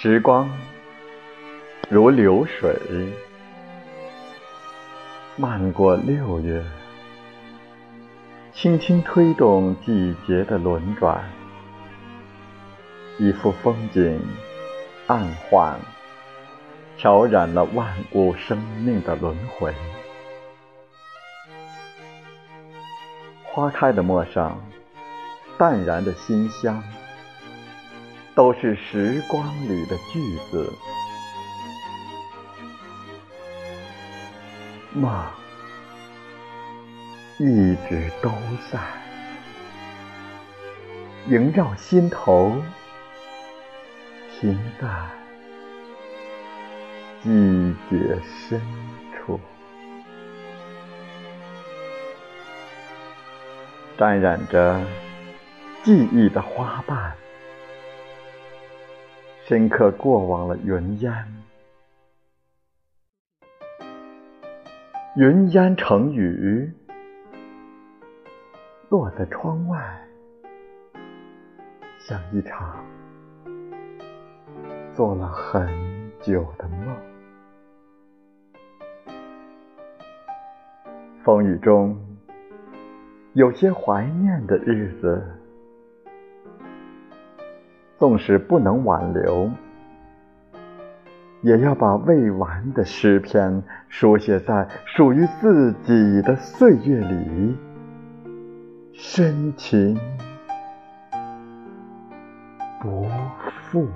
时光如流水，漫过六月，轻轻推动季节的轮转，一幅风景暗换，调染了万物生命的轮回。花开的陌上，淡然的馨香。都是时光里的句子，梦一直都在，萦绕心头，停在季节深处，沾染着记忆的花瓣。深刻过往了云烟，云烟成雨，落在窗外，像一场做了很久的梦。风雨中，有些怀念的日子。纵使不能挽留，也要把未完的诗篇书写在属于自己的岁月里，深情不负。